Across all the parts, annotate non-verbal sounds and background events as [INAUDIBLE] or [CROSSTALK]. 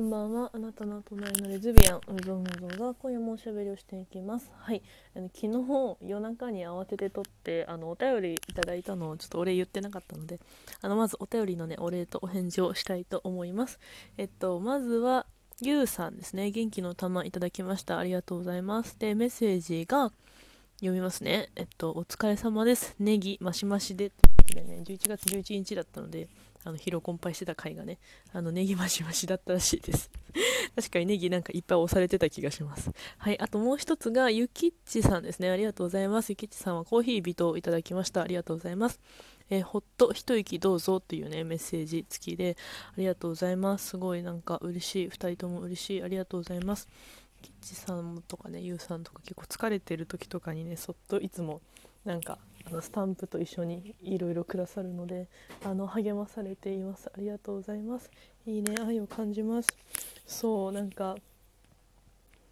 こんばんは。あなたの隣のレズビアン、うぞうぞが今夜もおしゃべりをしていきます。はい。あの昨日夜中に慌てて撮って、あのお便りいただいたのをちょっとお礼言ってなかったので、あのまずお便りのね、お礼とお返事をしたいと思います。えっと、まずは、ゆうさんですね。元気の玉いただきました。ありがとうございます。で、メッセージが、読みますね。えっと、お疲れ様です。ネギマシマシで、でね、11月11日だったので、あの疲労困憊してた回がね、あのネギマシマシだったらしいです。[LAUGHS] 確かにネギなんかいっぱい押されてた気がします。はい、あともう一つがゆきっちさんですね。ありがとうございます。ゆきっちさんはコーヒー微糖いただきました。ありがとうございます。えーほっと一息どうぞっていうねメッセージ付きでありがとうございます。すごいなんか嬉しい。二人とも嬉しい。ありがとうございます。キッチさんとかね、ゆうさんとか結構疲れてる時とかにね、そっといつもなんかあのスタンプと一緒にいろいろくださるのであの励まされています。ありがとうございます。いいね愛を感じます。そうなんか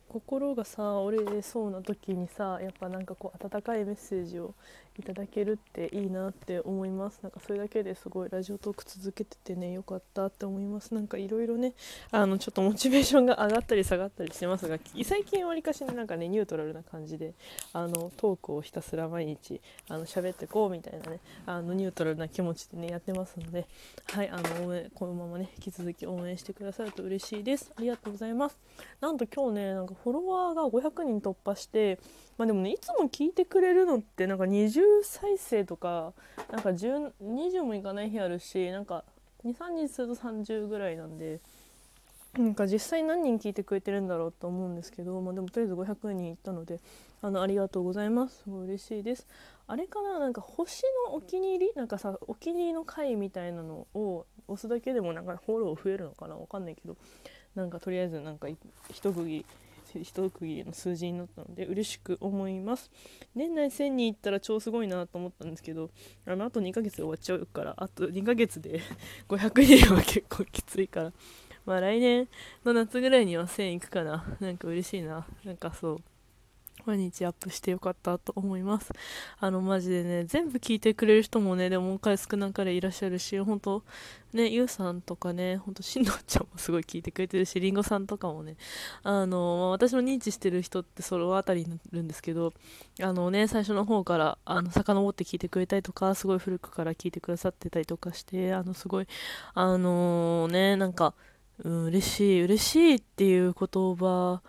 心がさ折れそうな時にさやっぱなんかこう温かいメッセージをいただけるっていいなって思います。なんかそれだけですごいラジオトーク続けててねよかったって思います。なんかいろいろねあのちょっとモチベーションが上がったり下がったりしてますが最近わりかしねなんかねニュートラルな感じであのトークをひたすら毎日あの喋ってこうみたいなねあのニュートラルな気持ちでねやってますのではいあの応援このままね引き続き応援してくださると嬉しいです。ありがとうございます。なんと今日ねフォロワーが500人突破してまあでもねいつも聞いてくれるのってなんか20再生とかなんか20もいかない日あるしなんか23日すると30ぐらいなんでなんか実際何人聞いてくれてるんだろうと思うんですけど、まあ、でもとりあえず500人いったのであのありがとうございます。嬉しいです。あれかななんか星のお気に入りなんかさお気に入りの回みたいなのを押すだけでもなんかフォロー増えるのかなわかんないけどなんかとりあえずなんか一区切り一区切りの数字になったので嬉しく思います。年内1000人いったら超すごいなと思ったんですけどあのあと2ヶ月で終わっちゃうからあと2ヶ月で [LAUGHS] 500人は結構きついから。まあ来年の夏ぐらいには1000いくかな。なんか嬉しいな。なんかそう。毎日アップしてよかったと思います。あの、マジでね、全部聞いてくれる人もね、でも今回少なかれいらっしゃるし、本当ね、ゆうさんとかね、ほんとしんのちゃんもすごい聞いてくれてるし、りんごさんとかもね、あの、私の認知してる人ってそのあたりになるんですけど、あのね、最初の方から、あの、遡って聞いてくれたりとか、すごい古くから聞いてくださってたりとかして、あの、すごい、あのね、なんか、うん、嬉しい、嬉しいっていう言葉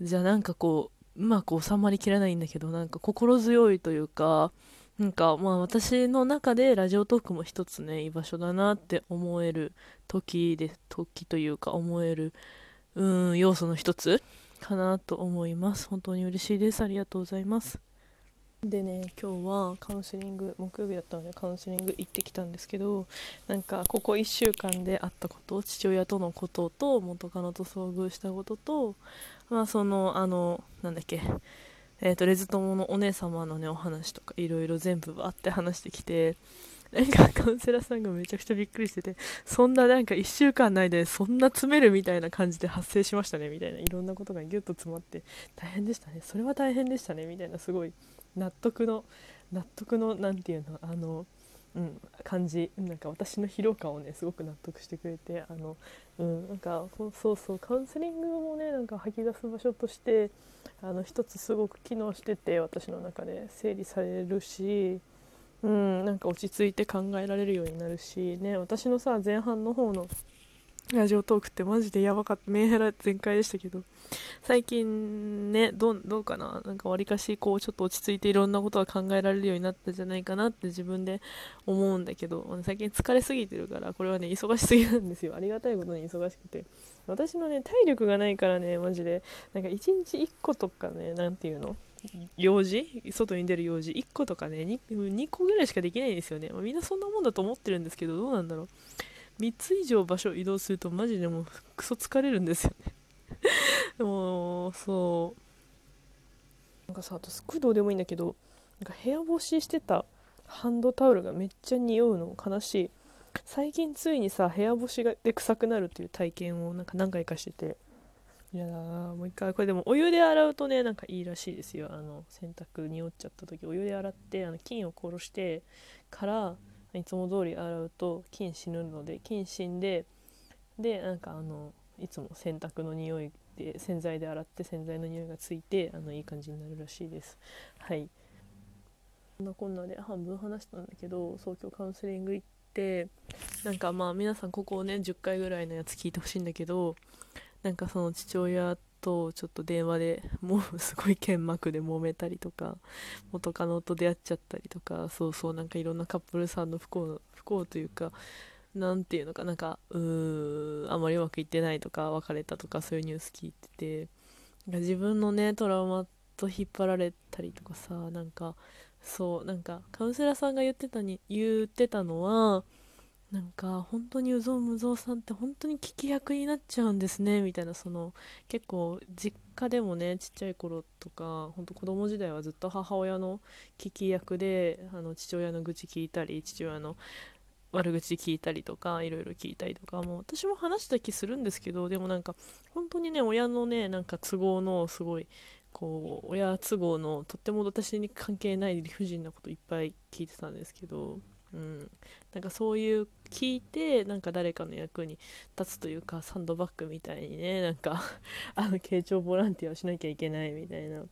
じゃなんかこう、うまく収まりきらないんだけどなんか心強いというかなんかまあ私の中でラジオトークも一つね居場所だなって思える時で時というか思えるうん要素の一つかなと思います。本当に嬉しいです。ありがとうございます。でね今日はカウンセリング木曜日だったのでカウンセリング行ってきたんですけどなんかここ1週間であったこと父親とのことと元カノと遭遇したこととまあそのあのなんだっけ。えー、とレズ友のお姉様のねお話とかいろいろ全部バーって話してきてなんかカウンセラーさんがめちゃくちゃびっくりしててそんななんか1週間内でそんな詰めるみたいな感じで発生しましたねみたいな。いろんなことがギュッと詰まって大変でしたね。それは大変でしたねみたいなすごい納得の納得のなんていうのあのうん、感じなんか私の疲労感をねすごく納得してくれてあの、うん、なんかそうそうカウンセリングもねなんか吐き出す場所としてあの一つすごく機能してて私の中で整理されるし、うん、なんか落ち着いて考えられるようになるしね私のさ前半の方のラジオトークってマジでやばかった。メンヘラ全開でしたけど。最近ねどうどうかな？なんかわりかしこうちょっと落ち着いていろんなことが考えられるようになったんじゃないかなって自分で思うんだけど。最近疲れすぎてるからこれはね忙しすぎなんですよ。ありがたいことに忙しくて。私のね体力がないからねマジで。なんか1日1個とかねなんていうの？用事？外に出る用事？1個とかね 2, 2個ぐらいしかできないんですよね、ま、みんなそんなもんだと思ってるんですけどどうなんだろう。3つ以上場所移動するとマジでもうクソ疲れるんですよね。で [LAUGHS] もそう。なんかさあとすっごいどうでもいいんだけどなんか部屋干ししてたハンドタオルがめっちゃ匂うの悲しい。最近ついにさ部屋干しがで臭くなるっていう体験をなんか何回かしてて。いやだなもう一回。これでもお湯で洗うとねなんかいいらしいですよ。あの洗濯匂っちゃった時。お湯で洗ってあの菌を殺してからいつも通り洗うと菌死ぬので菌死んででなんかあのいつも洗濯の匂いで洗剤で洗って洗剤の匂いがついてあのいい感じになるらしいです。はい。こんなこんなで半分話したんだけど早期カウンセリング行ってなんかまあ皆さんここをね10回ぐらいのやつ聞いてほしいんだけどなんかその父親とちょっと電話でもうすごい剣幕で揉めたりとか元カノと出会っちゃったりとかそうそうなんかいろんなカップルさんの不幸不幸というか何て言うのかなんかうーあんまりうまくいってないとか別れたとかそういうニュース聞いてて自分のねトラウマと引っ張られたりとかさなんかそうなんかカウンセラーさんが言ってたに言ってたのはなんか本当にうぞうむぞうさんって本当に聞き役になっちゃうんですねみたいなその結構実家でもねちっちゃい頃とか本当子供時代はずっと母親の聞き役であの父親の愚痴聞いたり父親の悪口聞いたりとかいろいろ聞いたりとかもう私も話した気するんですけどでもなんか本当にね親のねなんか都合のすごいこう親都合のとっても私に関係ない理不尽なこといっぱい聞いてたんですけどうん、なんかそういう聞いてなんか誰かの役に立つというかサンドバッグみたいにねなんか [LAUGHS] あの慶長ボランティアをしなきゃいけないみたいな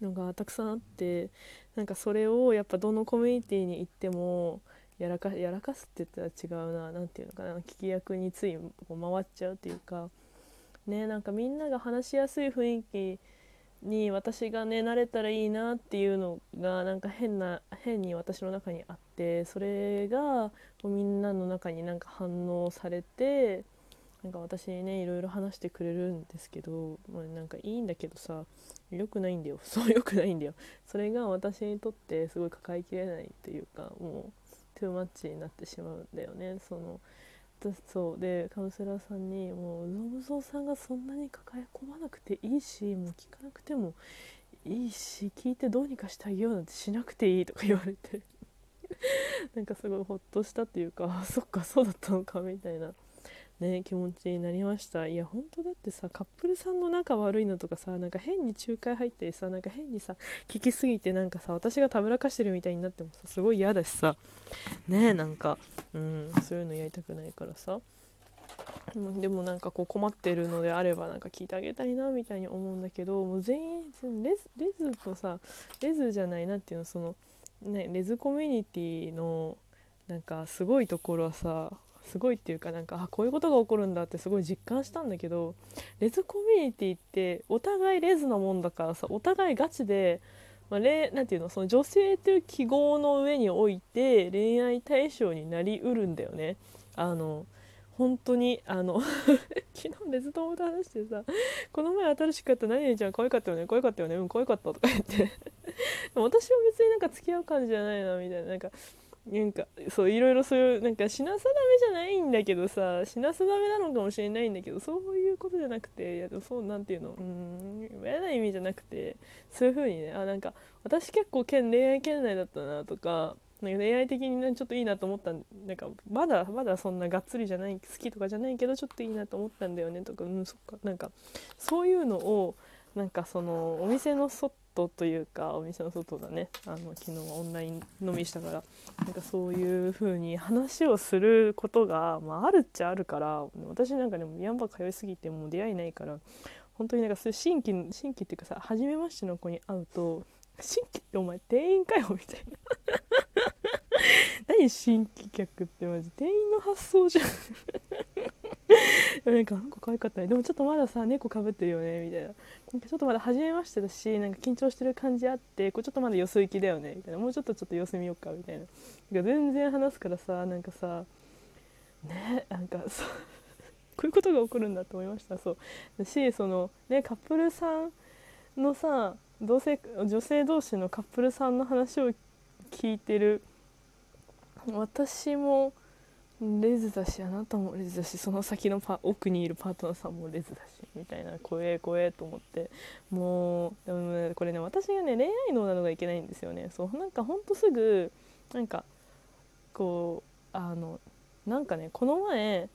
のがたくさんあってなんかそれをやっぱどのコミュニティに行ってもやらかやらかすって言ったら違うな何て言うのかな聞き役についこう回っちゃうというか。ねなんかみんなが話しやすい雰囲気に私がね慣れたらいいなっていうのがなんか変な変に私の中にあってそれがこうみんなの中になんか反応されてなんか私にねいろいろ話してくれるんですけど、まあ、なんかいいんだけどさ良くないんだよ。[LAUGHS] そう良くないんだよ。それが私にとってすごい抱えきれないというかもうトゥーマッチになってしまうんだよね。その私そうでカウンセラーさんにもううぞうぞさんがそんなに抱え込まなくていいしもう聞かなくてもいいし聞いてどうにかしてあげようなんてしなくていいとか言われて。[LAUGHS] なんかすごいほっとしたっていうかそっかそうだったのかみたいな。ね気持ちになりました。いや本当だってさカップルさんの仲悪いのとかさなんか変に仲介入ってさなんか変にさ聞きすぎてなんかさ私がたぶらかしてるみたいになってもさすごい嫌だしさ。ねなんかうんそういうのやりたくないからさ。でもなんかこう困ってるのであればなんか聞いてあげたいなみたいに思うんだけどもう全員レズレズとさレズじゃないなっていうのそのねレズコミュニティのなんかすごいところはさすごいっていうかなんかあこういうことが起こるんだってすごい実感したんだけどレズコミュニティってお互いレズなもんだからさお互いガチで、まあ、れなんていうのその女性という記号の上において恋愛対象になりうるんだよね。あの本当にあの [LAUGHS] 昨日レズ友と話してさこの前新しくやった何々ちゃん可愛かったよね可愛かったよねうん可愛かったとか言って [LAUGHS] 私は別になんか付き合う感じじゃないなみたいななんかなんかそういろいろそういうなんか品定めじゃないんだけどさ品定めなのかもしれないんだけどそういうことじゃなくていやでもそうなんていうの？うん嫌な意味じゃなくてそういう風にねあなんか私結構恋愛圏内だったなとかなんか恋愛的に、ちょっといいなと思ったなんかまだまだそんながっつりじゃない好きとかじゃないけどちょっといいなと思ったんだよねとかうんそっかなんかそういうのをなんかそのお店の外というかお店の外だね。あの昨日はオンライン飲みしたから。なんかそういう風に話をすることが、まあ、あるっちゃあるから私なんかでもヤンバ通いすぎてもう出会いないから本当になんかそういう新規新規っていうかさ初めましての子に会うと新規ってお前店員かよみたいな。[LAUGHS] 何新規客ってマジ店員の発想じゃん。[LAUGHS] なんか可愛かったね。でもちょっとまださ猫かぶってるよねみたいな。なんかちょっとまだ初めましてだしなんか緊張してる感じあってこれちょっとまだよそ行きだよねみたいな。もうちょっとちょっと様子見ようかみたいな。なんか全然話すからさなんかさねなんかそう [LAUGHS] こういうことが起こるんだと思いました。そう。だしそのねカップルさんのさ同性女性同士のカップルさんの話を聞いてる私もレズだしあなたもレズだしその先のパ奥にいるパートナーさんもレズだしみたいな怖え怖えと思って。もうでも、ね、これね私がね恋愛脳なのがいけないんですよね。そうなんかほんとすぐなんかこうあのなんかねこの前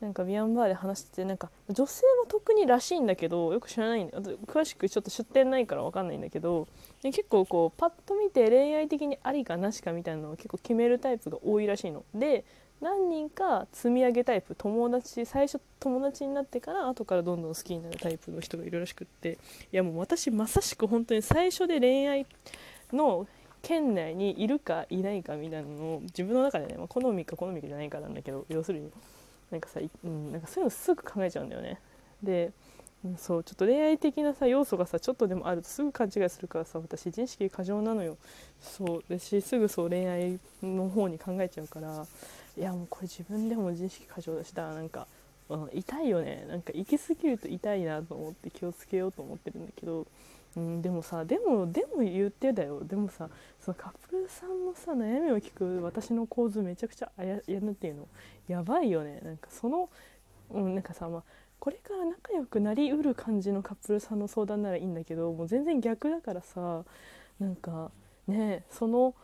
なんかビアンバーで話しててなんか女性も特にらしいんだけどよく知らないんで詳しくちょっと出典ないから分かんないんだけど結構こうパッと見て恋愛的にありかなしかみたいなのを結構決めるタイプが多いらしいの。で何人か積み上げタイプ友達最初友達になってから後からどんどん好きになるタイプの人がいるらしくっていやもう私まさしく本当に最初で恋愛の県内にいるかいないかみたいなのを自分の中でね、まあ、好みか好みじゃないかなんだけど要するになんかさ、うん、なんかそういうのすぐ考えちゃうんだよねでそうちょっと恋愛的なさ要素がさちょっとでもあるとすぐ勘違いするからさ私自意識過剰なのよ。そう。ですしすぐそう恋愛の方に考えちゃうからいやもうこれ自分でも自意識過剰だしたなんか、うん、痛いよね。なんか行き過ぎると痛いなと思って気をつけようと思ってるんだけど、うん、でもさでもでも言ってだよ。でもさそのカップルさんのさ悩みを聞く私の構図めちゃくちゃあややるっていうのやばいよね。なんかその、うん、なんかさまあこれから仲良くなりうる感じのカップルさんの相談ならいいんだけどもう全然逆だからさなんかねその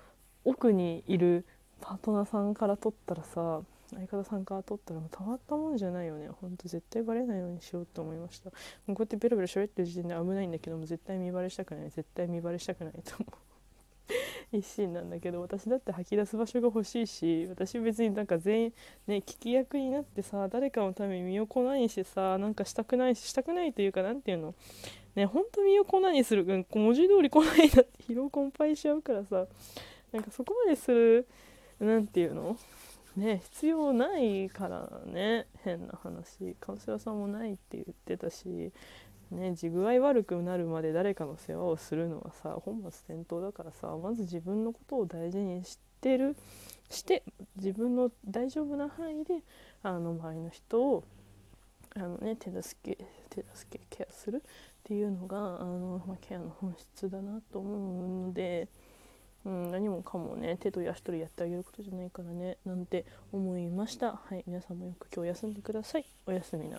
奥にいるパートナーさんから取ったらさ相方さんから取ったらもうたまったもんじゃないよね。ほんと絶対バレないようにしようと思いました。もうこうやってベロベロ喋ってる時点で危ないんだけども絶対見バレしたくない。絶対見バレしたくないと思う。[LAUGHS] 一心なんだけど私だって吐き出す場所が欲しいし私別になんか全員ね聞き役になってさ誰かのために身を粉にしてさなんかしたくないししたくないというか何ていうの？ねほんと身を粉にする文字通り来ないなって疲労困憊しちゃうからさなんかそこまでする何ていうの？ね必要ないからね。変な話。カウンセラーさんもないって言ってたし。ね地具合悪くなるまで誰かの世話をするのはさ本末転倒だからさまず自分のことを大事にしてる。して自分の大丈夫な範囲であの周りの人をあの、ね、手助け手助けケアするっていうのがあの、まあ、ケアの本質だなと思うので。うん、何もかもね手と足取りやってあげることじゃないからねなんて思いました。はい皆さんもよく今日休んでください。おやすみな